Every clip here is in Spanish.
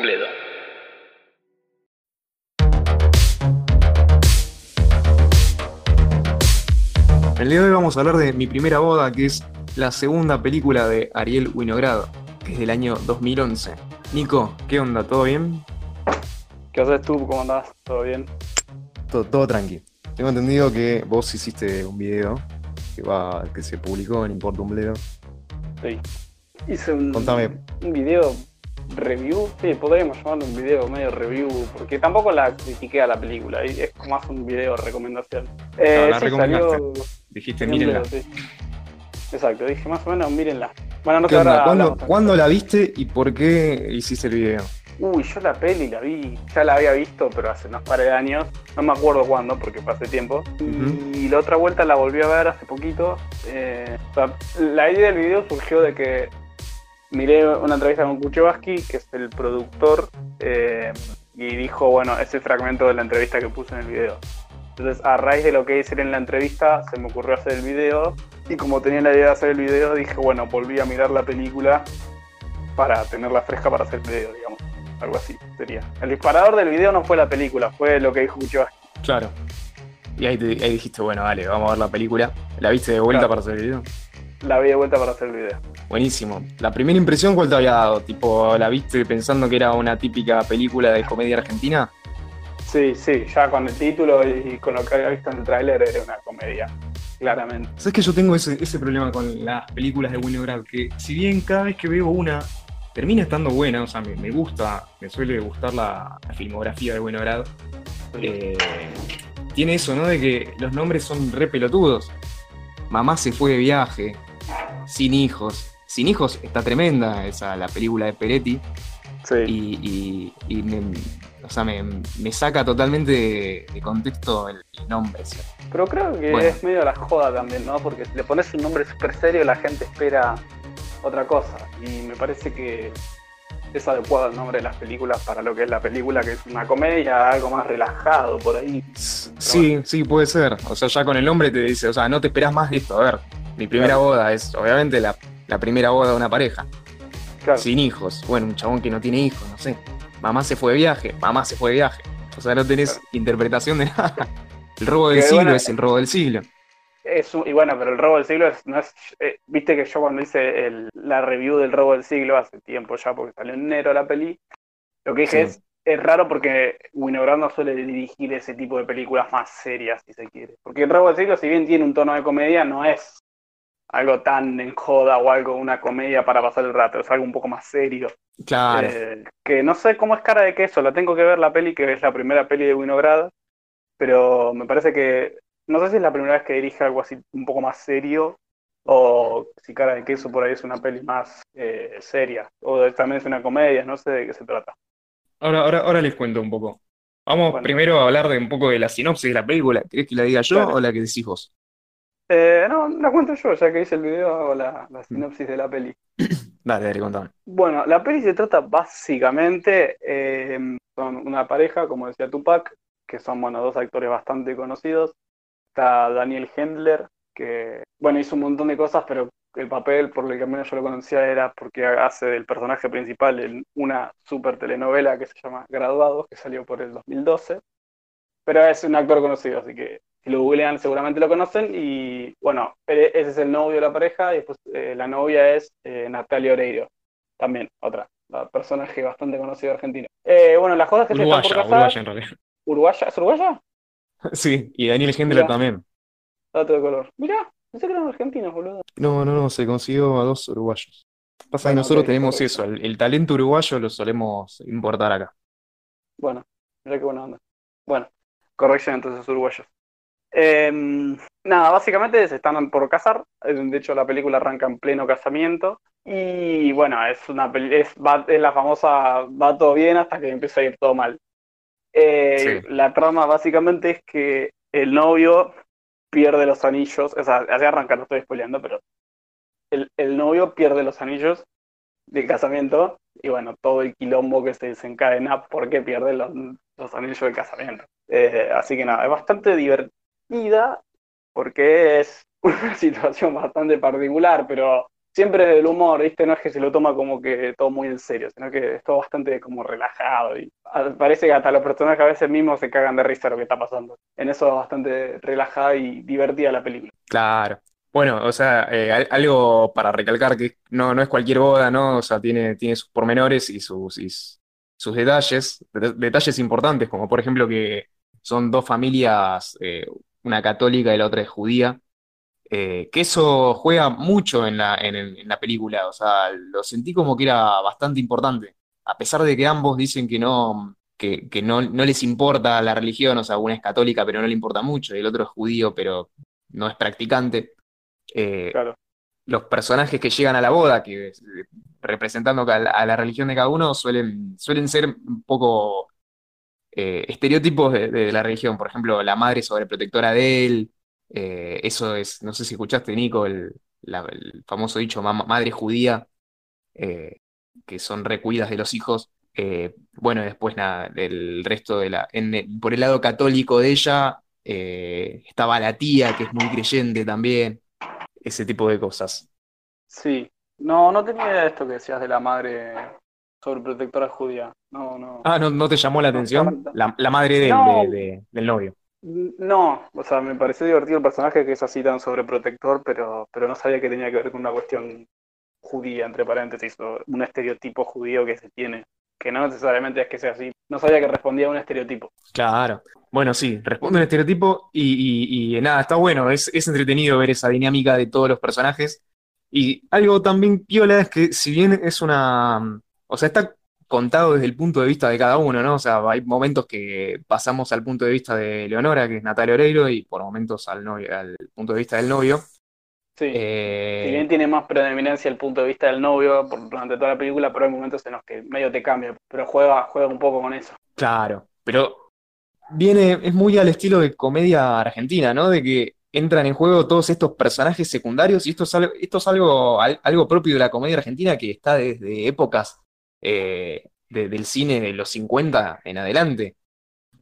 Bledo. El día de hoy vamos a hablar de Mi Primera Boda, que es la segunda película de Ariel Winograd, que es del año 2011. Nico, ¿qué onda? ¿Todo bien? ¿Qué haces tú? ¿Cómo andás? ¿Todo bien? Todo, todo tranqui. Tengo entendido que vos hiciste un video que va, que se publicó en Importa un Bledo. Sí. Hice un, Contame. un video review. Sí, podríamos llamarlo un video medio review, porque tampoco la critiqué a la película. y Es más un video recomendación. Eh, la sí, recomendaste. salió- Dijiste, mírenla. video, sí. Exacto, dije más o menos, mírenla. Bueno, no ¿Qué sé, onda? ahora ¿Cuándo, cuándo la viste y por qué hiciste el video? Uy, yo la peli la vi, ya la había visto, pero hace unos par de años, no me acuerdo cuándo, porque hace tiempo. Y la otra vuelta la volví a ver hace poquito. eh, o sea, la idea del video surgió de que miré una entrevista con Kuchevaski, que es el productor, eh, y dijo, bueno, ese fragmento de la entrevista que puse en el video. Entonces, a raíz de lo que hice en la entrevista, se me ocurrió hacer el video. Y como tenía la idea de hacer el video, dije, bueno, volví a mirar la película para tenerla fresca para hacer el video, digamos. Algo así sería. El disparador del video no fue la película, fue lo que dijo Kuchevaski. Claro. Y ahí, te- ahí dijiste, bueno, dale, vamos a ver la película. ¿La viste de vuelta Claro. para hacer el video? La vi de vuelta para hacer el video. Buenísimo. La primera impresión, ¿cuál te había dado? Tipo, ¿la viste pensando que era una típica película de comedia argentina? Sí, sí, ya con el título y con lo que había visto en el tráiler era una comedia, claramente. ¿Sabes que yo tengo ese, ese problema con las películas de Winograd? Que si bien cada vez que veo una termina estando buena, o sea, me, me gusta, me suele gustar la, la filmografía de Winograd, eh, tiene eso, ¿no? De que los nombres son re pelotudos. Mamá se fue de viaje, sin hijos. Sin hijos está tremenda esa, la película de Peretti. Sí. y, y- y me, o sea, me, me saca totalmente de, de contexto el, el nombre. ¿sí? Pero creo que Bueno. es medio la joda también, ¿no? Porque si le pones un nombre súper serio, la gente espera otra cosa. Y me parece que es adecuado el nombre de las películas para lo que es la película, que es una comedia, algo más relajado por ahí. Sí, sí, puede ser. O sea, ya con el nombre te dice, o sea, no te esperás más de esto. A ver, mi primera Claro. boda es obviamente la, la primera boda de una pareja, Claro. sin hijos. Bueno, un chabón que no tiene hijos, no sé. Mamá se fue de viaje, mamá se fue de viaje. O sea, no tenés Claro. interpretación de nada. El robo del Que siglo bueno, es el robo del siglo. Es un- y bueno, pero el robo del siglo es, no es. eh, Viste que yo cuando hice el- la review del robo del siglo hace tiempo ya, porque salió en enero la peli, lo que dije Sí. es. Es raro porque Winograd no suele dirigir ese tipo de películas más serias, si se quiere. Porque el robo del siglo, si bien tiene un tono de comedia, no es algo tan en joda o algo, una comedia para pasar el rato, es algo un poco más serio. Claro. Eh, que no sé cómo es cara de queso, la tengo que ver la peli, que es la primera peli de Winograd, pero me parece que, no sé si es la primera vez que dirige algo así un poco más serio, o si cara de queso por ahí es una peli más eh, seria, o también es una comedia, no sé de qué se trata. Ahora, ahora, ahora les cuento un poco. Vamos Bueno. primero a hablar de un poco de la sinopsis de la película. ¿Querés que la diga yo o la que decís vos? Eh, no, la cuento yo, ya que hice el video, hago la, la sinopsis de la peli. Dale, dale, contame. Bueno, la peli se trata básicamente, eh, son una pareja, como decía Tupac, que son, bueno, dos actores bastante conocidos. Está Daniel Hendler, que, bueno, hizo un montón de cosas, pero el papel por el que menos yo lo conocía era porque hace del personaje principal en una super telenovela que se llama Graduados, que salió por el 2012. Pero es un actor conocido, así que si lo googlean seguramente lo conocen. Y bueno, e- ese es el novio de la pareja, y después eh, la novia es eh, Natalia Oreiro, también otra, personaje bastante conocido argentino. Eh, bueno, las cosas que se están por Uruguaya, casar. uruguaya en realidad. ¿Uruguaya? ¿Es uruguaya? Sí, y Daniel Hendler también. Dato de color. Mirá, pensé que eran argentinos, boludo. No, no, no, se consiguió a dos uruguayos. Pasa que nosotros tenemos eso, el, el talento uruguayo lo solemos importar acá. Bueno, mirá qué buena onda. Bueno, corrección entonces uruguayos. Eh, nada, básicamente se están por casar. De hecho, la película arranca en pleno casamiento. Y bueno, es una peli- es, va- es la famosa va todo bien hasta que empieza a ir todo mal. Eh, Sí. La trama básicamente es que el novio pierde los anillos. O sea, así arranca, no estoy spoileando, pero el, el novio pierde los anillos del casamiento. Y bueno, todo el quilombo que se desencadena porque pierde los, los anillos del casamiento. Eh, así que nada, es bastante porque es una situación bastante particular, pero siempre desde el humor, ¿viste? No es que se lo toma como que todo muy en serio, sino que es todo bastante como relajado y parece que hasta los personajes a veces mismos se cagan de risa lo que está pasando. En eso es bastante relajada y divertida la película. Claro. Bueno, o sea, eh, algo para recalcar que no, no es cualquier boda, ¿no? O sea, tiene, tiene sus pormenores y sus, sus detalles, detalles importantes, como por ejemplo que son dos familias, eh, una católica y la otra es judía, eh, que eso juega mucho en la, en, la película, o sea, lo sentí como que era bastante importante, a pesar de que ambos dicen que no, que, no, les importa la religión, o sea, una es católica pero no le importa mucho, y el otro es judío pero no es practicante. Eh, los personajes que llegan a la boda, que representando a la, religión de cada uno, suelen, suelen ser un poco eh, estereotipos de, la religión. Por ejemplo, la madre sobreprotectora de él, eh, eso es, no sé si escuchaste, Nico, el, famoso dicho madre judía, eh, que son recuidas de los hijos. Bueno, después nada, del resto de la. por el lado católico de ella, estaba la tía, que es muy creyente también, ese tipo de cosas. Sí, no, no tenía esto que decías de la madre sobreprotectora judía. No, no. Ah, ¿no, no te llamó la atención? La, madre del novio. No, o sea, me pareció divertido el personaje que es así tan sobreprotector, pero, pero no sabía que tenía que ver con una cuestión judía, entre paréntesis, o un estereotipo judío que se tiene, que no necesariamente es que sea así. No sabía que respondía a un estereotipo. Claro. Bueno, sí, responde a un estereotipo y, y, nada, está bueno, es, es entretenido ver esa dinámica de todos los personajes. Y algo también piola es que si bien es una... O sea, está contado desde el punto de vista de cada uno, ¿no? O sea, hay momentos que pasamos al punto de vista de Leonora, que es Natalia Oreiro, y por momentos al, novio, al punto de vista del novio. Sí. Eh, si bien tiene más predominancia el punto de vista del novio durante toda la película, pero hay momentos en los que medio te cambia, pero juega, juega un poco con eso. Claro, pero viene, es muy al estilo de comedia argentina, ¿no? De que entran en juego todos estos personajes secundarios, y esto es algo, esto es algo, algo propio de la comedia argentina que está desde épocas eh, del cine de los 50 en adelante.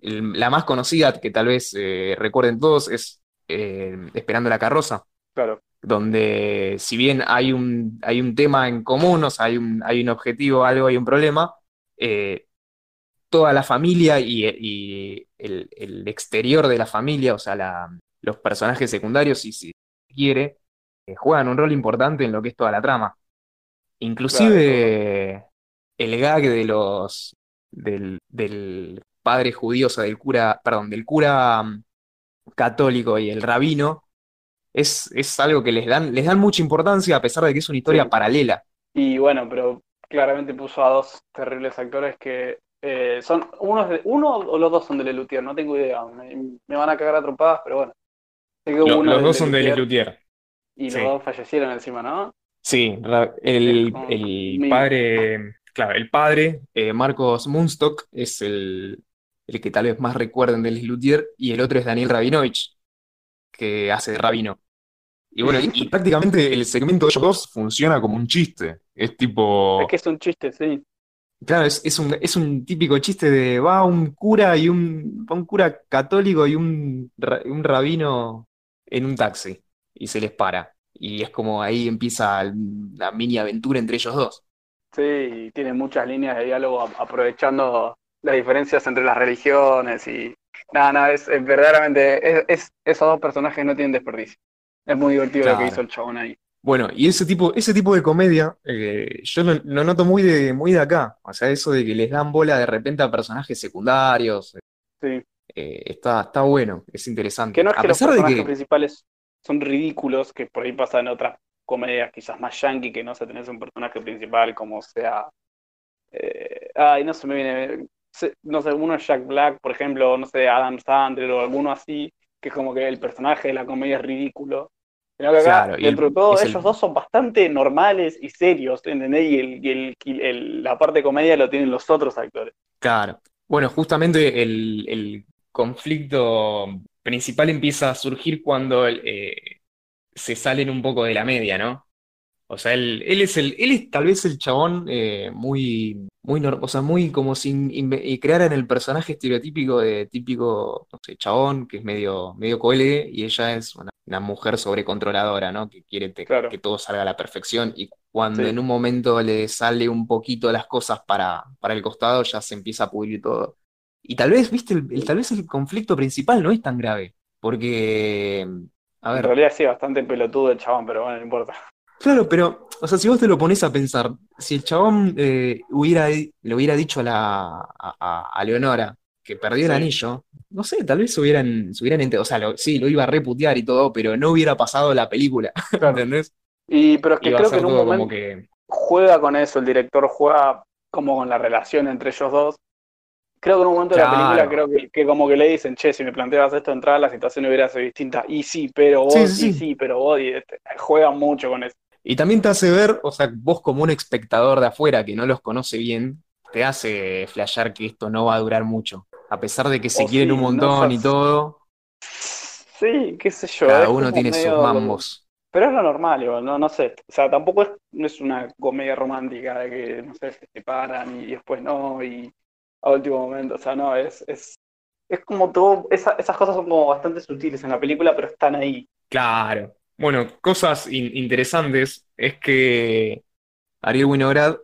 la más conocida, que tal vez eh, recuerden todos, es eh, Esperando la carroza. Claro. Donde, si bien hay un, hay un tema en común, o sea, hay un, hay un objetivo, algo, hay un problema, toda la familia y, el, exterior de la familia, o sea, los personajes secundarios, si se quiere, juegan un rol importante en lo que es toda la trama. Inclusive el gag de los del, del padre judío, o sea, del cura, perdón, del cura mm, católico y el rabino, es, es algo que les dan, les dan mucha importancia a pesar de que es una historia paralela. Y bueno, pero claramente puso a dos terribles actores que eh, son uno, de, uno o los dos son de Lelutier, no tengo idea. Me, van a cagar a trompadas, pero bueno. los dos son de Lelutier. Y los dos fallecieron encima, ¿no? Sí, el, el padre claro, el padre, eh, Marcos Munstock, es el, que tal vez más recuerden del Luthier, y el otro es Daniel Rabinovich, que hace de Rabino. Y bueno, y, prácticamente el segmento de ellos dos funciona como un chiste. Es tipo. Es que es un chiste, sí. Claro, es, un, es un típico chiste de va un cura y un, un cura católico y un, un rabino en un taxi y se les para. Y es como ahí empieza la mini aventura entre ellos dos. Sí, tiene muchas líneas de diálogo aprovechando las diferencias entre las religiones y nada, nada, es, verdaderamente, es, esos dos personajes no tienen desperdicio. Es muy divertido lo que hizo el chabón ahí. Bueno, y ese tipo, ese tipo de comedia, eh, yo lo, noto muy de, muy de acá. O sea, eso de que les dan bola de repente a personajes secundarios. Sí. Eh, está, está bueno, es interesante. Que no es que los personajes principales son ridículos, que por ahí pasan en otras comedias quizás más yankee que no se tenés un personaje principal como sea. Eh, ay, no se me viene. No sé, uno es Jack Black, por ejemplo, no sé, Adam Sandler o alguno así, que es como que el personaje de la comedia es ridículo. Pero acá, dentro de todo, ellos dos son bastante normales y serios, ¿entendés? Y, el, la parte de comedia lo tienen los otros actores. Claro. Bueno, justamente el, conflicto principal empieza a surgir cuando eh, se salen un poco de la media, ¿no? O sea, él, él es el, él es tal vez el chabón eh, muy, muy, o sea, muy como sin y crear en el personaje estereotípico de típico, no sé, chabón, que es medio, medio coele, y ella es una, una mujer sobrecontroladora, ¿no? Que quiere te- Claro, que todo salga a la perfección y cuando sí. en un momento le sale un poquito las cosas para, para el costado, ya se empieza a pudrir todo. Y tal vez, viste, el, el- tal vez el conflicto principal no es tan grave, porque, a En realidad sí, bastante pelotudo el chabón, pero bueno, no importa. claro, pero, o sea, si vos te lo pones a pensar, si el chabón eh, hubiera, le hubiera dicho a, la, a, Leonora que perdió el Sí, anillo, no sé, tal vez se hubieran, se hubieran o sea, lo- sí, lo iba a reputear y todo, pero no hubiera pasado la película, claro. ¿entendés? Y, pero es que Iba creo que en un momento que, juega con eso, el director juega como con la relación entre ellos dos. Creo que en un momento de la película, creo que, que como que le dicen, che, si me planteabas esto de entrada, la situación hubiera sido distinta. Y sí, pero sí, vos, sí, y sí. sí, pero vos, y este, juegan mucho con eso. Y también te hace ver, o sea, vos como un espectador de afuera que no los conoce bien, te hace flashear que esto no va a durar mucho. A pesar de que se O quieren un sí, no montón y todo, Sí, qué sé yo, cada uno tiene sus mambos. Pero es lo normal, igual, no, no sé. O sea, tampoco es, no es una comedia romántica de que, no sé, se separan y después no, y a último momento. O sea, no, es, es, es como todo, esa- esas cosas son como bastante sutiles en la película, pero están ahí. Claro. Bueno, cosas in- interesantes es que Ariel Winograd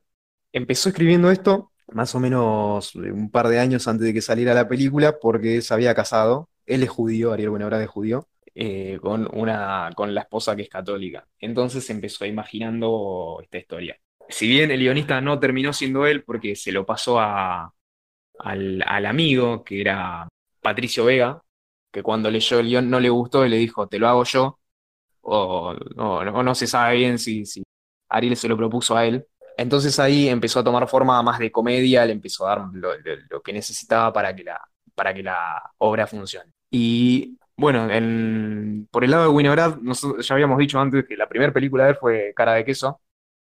empezó escribiendo esto más o menos un par de años antes de que saliera la película porque se había casado. Él es judío, Ariel Winograd es judío, eh, con una, con la esposa que es católica. Entonces empezó imaginando esta historia. Si bien el guionista no terminó siendo él porque se lo pasó a, al, al amigo que era Patricio Vega, que cuando leyó el guion no le gustó y le dijo, te lo hago yo o no, no, se sabe bien si, si Ariel se lo propuso a él. Entonces ahí empezó a tomar forma más de comedia, le empezó a dar lo, lo- lo que necesitaba para que la, para que la obra funcione. Y bueno, en- por el lado de Winograd, nosotros ya habíamos dicho antes que la primera película de él fue Cara de Queso,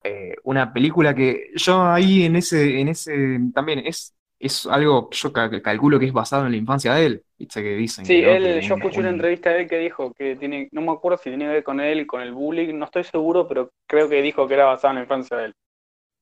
eh, una película que yo ahí en ese, en ese también es, es algo que yo ca- calculo que es basado en la infancia de él. Viste que dicen Sí, que, él, yo escuché una un- entrevista de él que dijo que tiene, no me acuerdo si tenía que ver con él, con el bullying, no estoy seguro, pero creo que dijo que era basada en la infancia de él.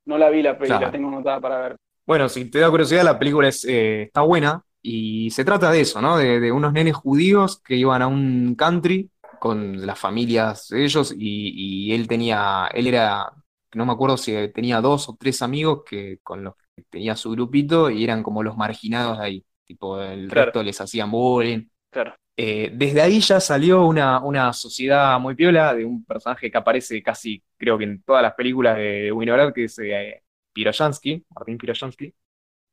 No la vi la peli, la claro. tengo anotada para ver. Bueno, si te da curiosidad, la película es, eh, está buena y se trata de eso, ¿no? De, de unos nenes judíos que iban a un country con las familias de ellos y, y él tenía, él era, no me acuerdo si tenía dos o tres amigos que con los que tenía su grupito y eran como los marginados de ahí, tipo el Claro, resto les hacían bullying. claro. Eh, desde ahí ya salió una, una sociedad muy piola de un personaje que aparece casi, creo que en todas las películas de Winograd, que es eh, Piroyansky, Martín Piroyansky.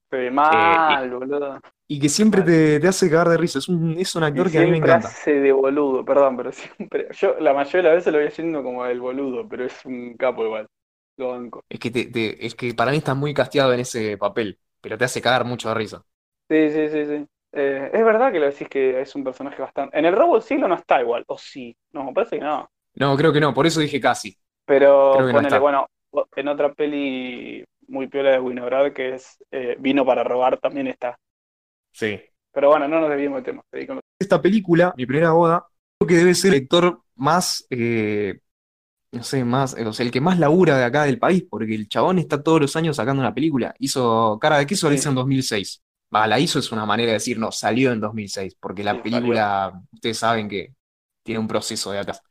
Se ve Eh, y, mal, boludo. y que siempre Mal. te, te hace cagar de risa. Es un, es un Y actor que a mí me encanta. hace de boludo, perdón, pero siempre. Yo la mayoría de las veces lo voy haciendo como el boludo, pero es un capo igual. Lo banco. Es que, te, te- es que para mí está muy casteado en ese papel, pero te hace cagar mucho de risa. Sí, sí, sí, sí. Eh, es verdad que lo decís que es un personaje bastante. En el robo del siglo no está igual, o sí. No, me parece que no. No, creo que no, por eso dije casi. Pero Creo que no ponele, está. bueno, en otra peli muy piola de Winograd que es eh, Vino para robar también está. Sí. Pero bueno, no nos desviemos del tema. seguí Esta película, Mi primera boda, creo que debe ser el actor más, eh, no sé, más, eh, o sea, el que más labura de acá del país, porque el chabón está todos los años sacando una película. Hizo Cara de Queso, la hizo Sí, en 2006. Va, la hizo es una manera de decir, no, salió en 2006, porque la sí, salió. película, ustedes saben que tiene un proceso de atrás.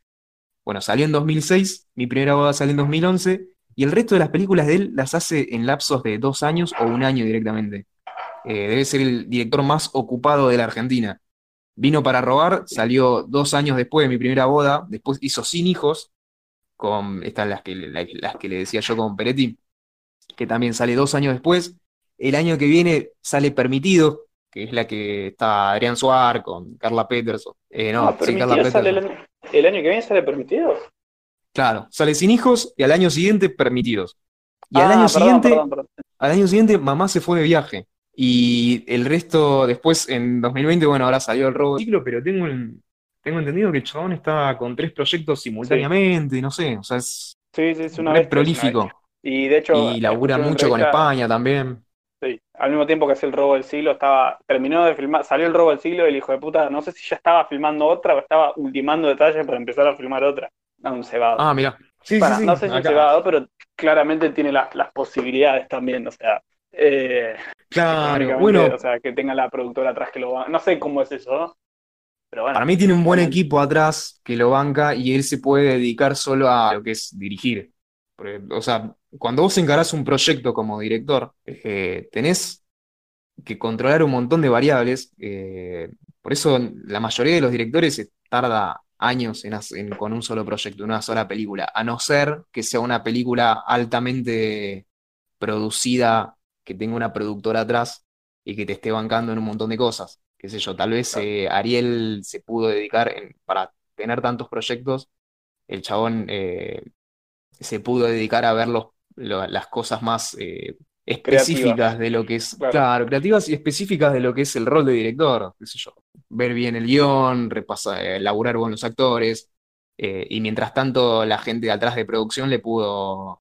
Bueno, salió en 2006, mi primera boda salió en 2011, y el resto de las películas de él las hace en lapsos de dos años o un año directamente. Eh, debe ser el director más ocupado de la Argentina. Vino para robar, salió dos años después de mi primera boda, después hizo Sin Hijos, con estas las que, la- las que le decía yo con Peretti, que también sale dos años después. El año que viene sale Permitido, que es la que está Adrián Suar con Carla Peterson. Eh, Ah, no, sí, Carla el Peterson. año, el año que viene sale permitido. Claro, sale Sin Hijos y al año siguiente Permitidos. Y al año Ah, perdón, siguiente, perdón, perdón. al año siguiente Mamá se fue de viaje. Y el resto después en 2020, bueno, ahora salió el robo ciclo, pero tengo, el- tengo entendido que el chabón está con tres proyectos Sí, simultáneamente, no sé, o sea, es sí, sí, es una bestia. prolífico. Y de hecho, Y labura mucho con España también. sí, al mismo tiempo que hacía el robo del siglo, estaba, terminó de filmar, salió el robo del siglo y el hijo de puta, no sé si ya estaba filmando otra o estaba ultimando detalles para empezar a filmar otra. No, un cebado. Ah, mira. Sí, Bueno, sí, no sé si un cebado, pero claramente tiene la- las posibilidades también, o sea, eh, Claro, bueno, o sea, que tenga la productora atrás que lo va. No sé cómo es eso, ¿no? Pero bueno, Para mí tiene un buen equipo atrás que lo banca y él se puede dedicar solo a lo que es dirigir. Porque, o sea, cuando vos encarás un proyecto como director, eh, tenés que controlar un montón de variables. eh, por eso la mayoría de los directores tarda años en- con un solo proyecto, una sola película, a no ser que sea una película altamente producida, que tenga una productora atrás y que te esté bancando en un montón de cosas. Qué sé yo, tal vez eh, Ariel se pudo dedicar en- para tener tantos proyectos, el chabón eh, se pudo dedicar a ver los- lo- las cosas más eh, específicas de lo que es, Claro. claro, creativas y específicas de lo que es el rol de director, qué sé yo, ver bien el guion, repasar, elaborar con los actores, y mientras tanto la gente de atrás de producción le pudo,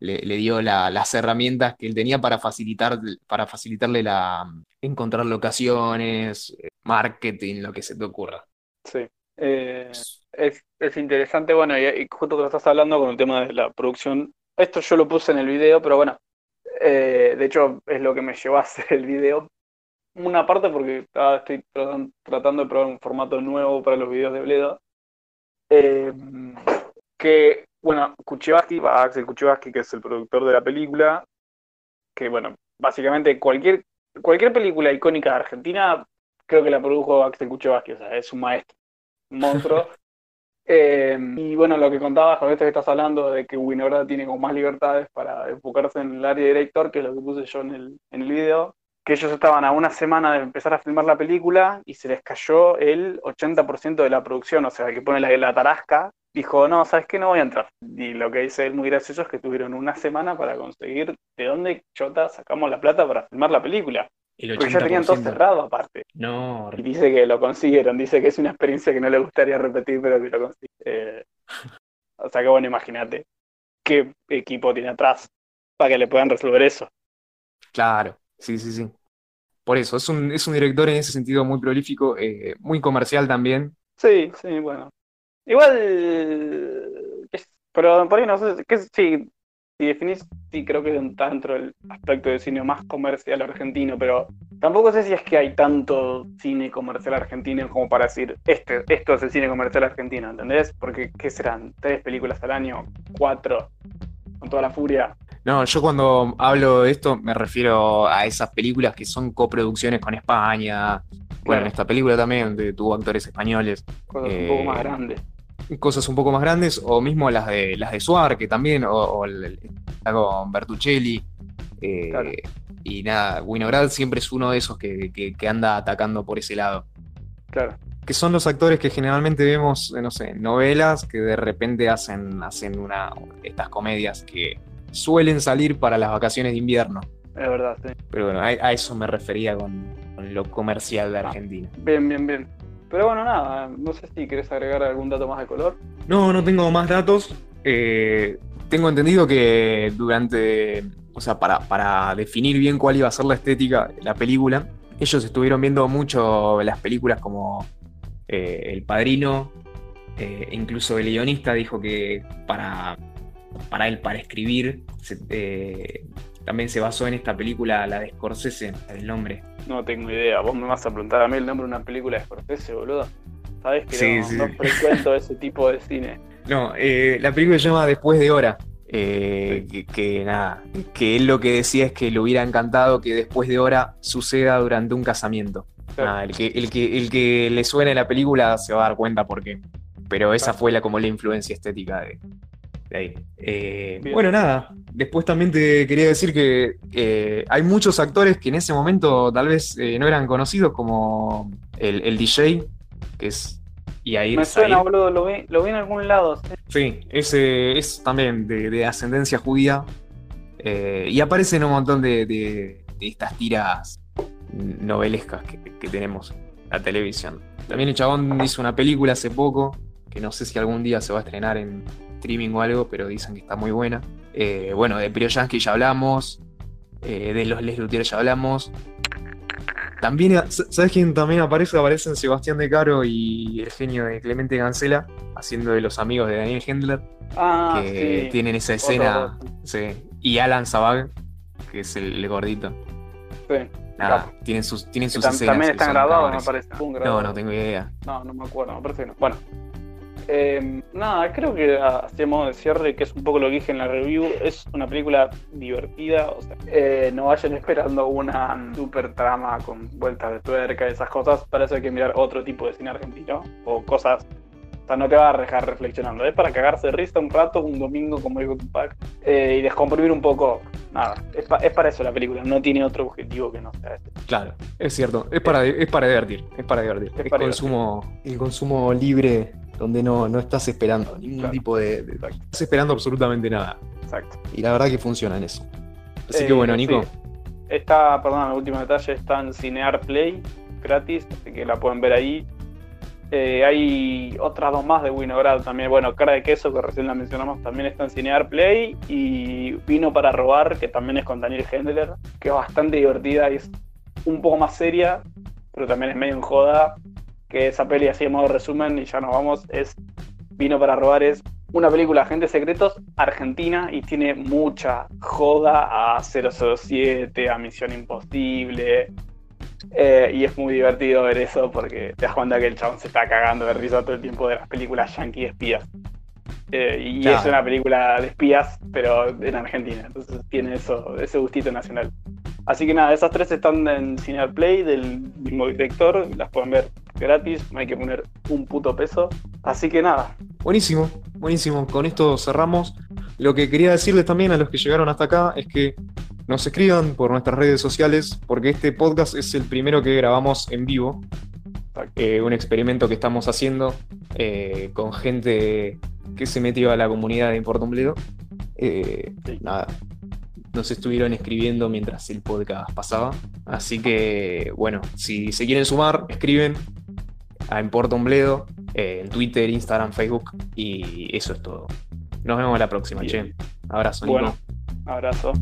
le, dio la- las herramientas que él tenía para facilitar, para facilitarle la, encontrar locaciones, eh, marketing, lo que se te ocurra. Sí. Eh, es, es interesante, bueno, y, y justo que estás hablando con el tema de la producción, esto yo lo puse en el video, pero bueno, eh, de hecho es lo que me llevó a hacer el video. Una parte porque estaba- estoy tratan- tratando de probar un formato nuevo para los videos de Bledo. Que, bueno, Kuchevaski, va, Axel Kuchevaski, que es el productor de la película, que, bueno, básicamente cualquier, cualquier película icónica de Argentina, creo que la produjo Axel Kuchevaski, o sea, es un maestro, un monstruo. Eh, y bueno, lo que contabas con esto que estás hablando de que Winograd tiene como más libertades para enfocarse en el área de director, que es lo que puse yo en el, en el video, que ellos estaban a una semana de empezar a filmar la película y se les cayó el 80% de la producción, o sea, que pone la, la tarasca, dijo, no, ¿sabes qué? No voy a entrar. Y lo que dice él muy gracioso es que tuvieron una semana para conseguir de dónde chota sacamos la plata para filmar la película. El Porque ya tenían todo 80%. cerrado aparte. No, Y dice que lo consiguieron, dice que es una experiencia que no le gustaría repetir, pero que lo consigue. Eh, o sea que bueno, imagínate qué equipo tiene atrás para que le puedan resolver eso. Claro, sí, sí, sí. Por eso, es un, es un director en ese sentido muy prolífico, eh, muy comercial también. Sí, sí, bueno. Igual, es- pero por ahí no sé, que sí, si definís, sí creo que está dentro del aspecto de cine más comercial argentino, pero tampoco sé si es que hay tanto cine comercial argentino como para decir, este, esto es el cine comercial argentino, ¿entendés? Porque, ¿qué serán? ¿Tres películas al año? ¿Cuatro? Con toda la furia. No, yo cuando hablo de esto me refiero a esas películas que son coproducciones con España. Bueno, Claro. esta película también tuvo actores españoles. Cosas Eh, un poco más grandes. Cosas un poco más grandes, o mismo las de las de Suar, que también, o, o el, el- con Bertuccelli. eh, Claro. Y nada, Winograd siempre es uno de esos que, que- que anda atacando por ese lado. Claro. Que son los actores que generalmente vemos, eh, no sé, novelas que de repente hacen, hacen una, estas comedias que suelen salir para las vacaciones de invierno. Es verdad, sí. Pero bueno, a, a eso me refería con, con lo comercial de Argentina. Bien, bien, bien. Pero bueno, nada, no sé si querés agregar algún dato más de color. No, no tengo más datos. Eh, tengo entendido que durante, o sea, para, para definir bien cuál iba a ser la estética de la película, ellos estuvieron viendo mucho las películas como eh, El Padrino, eh, incluso el guionista dijo que para, para él, para escribir, se- eh, también se basó en esta película, la de Scorsese, el nombre. No tengo idea. Vos me vas a preguntar a mí el nombre de una película de Scorsese, boludo. Sabés que Sí, no, sí. no frecuento ese tipo de cine. No, eh, la película se llama Después de Hora. eh, que, que nada, que él lo que decía es que le hubiera encantado que después de hora suceda durante un casamiento. Nada, el, que, el, que, el que le suene la película se va a dar cuenta por qué. Pero esa fue la, como la influencia estética de, de ahí. Eh, bueno, nada. Después también te quería decir que eh, hay muchos actores que en ese momento tal vez eh, no eran conocidos, como el, el DJ, que es Yair Me suena, boludo, lo vi, lo vi en algún lado. sí. Sí, ese es también de, de ascendencia judía. eh, y aparece en un montón de, de- de estas tiras novelescas que, que tenemos en la televisión. También el chabón hizo una película hace poco, que no sé si algún día se va a estrenar en streaming o algo, pero dicen que está muy buena. Eh, bueno, de Prioyansky ya hablamos, eh, de los Les Luthier ya hablamos. También, ¿sabes quién también aparece? Aparecen Sebastián De Caro y el genio de Clemente Cancela, haciendo de los amigos de Daniel Hendler, Ah, que sí. tienen esa escena. sí. Y Alan Zabag, que es el, el gordito. Sí. nada, tienen sus, tienen sus Tam- escenas. También están grabados, me parece. No, no tengo idea. No, no me acuerdo, me parece que no. Bueno. Eh, nada, creo que hacemos de cierre, que es un poco lo que dije en la review. Es una película divertida. O sea, eh, no vayan esperando una super trama con vueltas de tuerca y esas cosas. Para eso hay que mirar otro tipo de cine argentino. O cosas. O sea, no te va a dejar reflexionando. Es para cagarse de risa un rato, un domingo, como dijo Tupac. eh, y descomprimir un poco. Nada, es, pa- es para eso la película. No tiene otro objetivo que no sea ese. Claro, es cierto. Es para, es para divertir. Es para divertir. Es Es, para consumo, el consumo libre donde no, no estás esperando ningún Claro. tipo de. Estás esperando absolutamente nada. Exacto. Y la verdad que funciona en eso. Así Eh, que bueno, Nico. sí. Está, perdón, el último detalle, está en Cinear Play, gratis, así que la pueden ver ahí. Eh, hay otras dos más de Winograd también. Bueno, Cara de Queso, que recién la mencionamos, también está en Cinear Play. Y Vino para Robar, que también es con Daniel Hendler, que es bastante divertida y es un poco más seria, pero también es medio en joda. Que esa peli, así de modo resumen, y ya nos vamos, es Vino para Robar, es una película Agentes Secretos argentina y tiene mucha joda a 007, a Misión Imposible. Eh, y es muy divertido ver eso porque te das cuenta que el chabón se está cagando de risa todo el tiempo de las películas yankee espías. Eh, y Claro. es una película de espías, pero en Argentina. Entonces tiene eso, ese gustito nacional. Así que nada, esas tres están en Cinear Play del mismo director. Las pueden ver gratis, no hay que poner un puto peso. Así que nada, Buenísimo, buenísimo. Con esto cerramos. Lo que quería decirles también a los que llegaron hasta acá es que nos escriban por nuestras redes sociales, porque este podcast es el primero que grabamos en vivo. Eh, un experimento que estamos haciendo eh, con gente que se metió a la comunidad de Importumbledo. Eh, nada, nos estuvieron escribiendo mientras el podcast pasaba. Así que, bueno, si se quieren sumar, escriben a Importumbledo eh, en Twitter, Instagram, Facebook. Y eso es todo. Nos vemos la próxima, Bien. che. Abrazo, Nico. bueno, abrazo.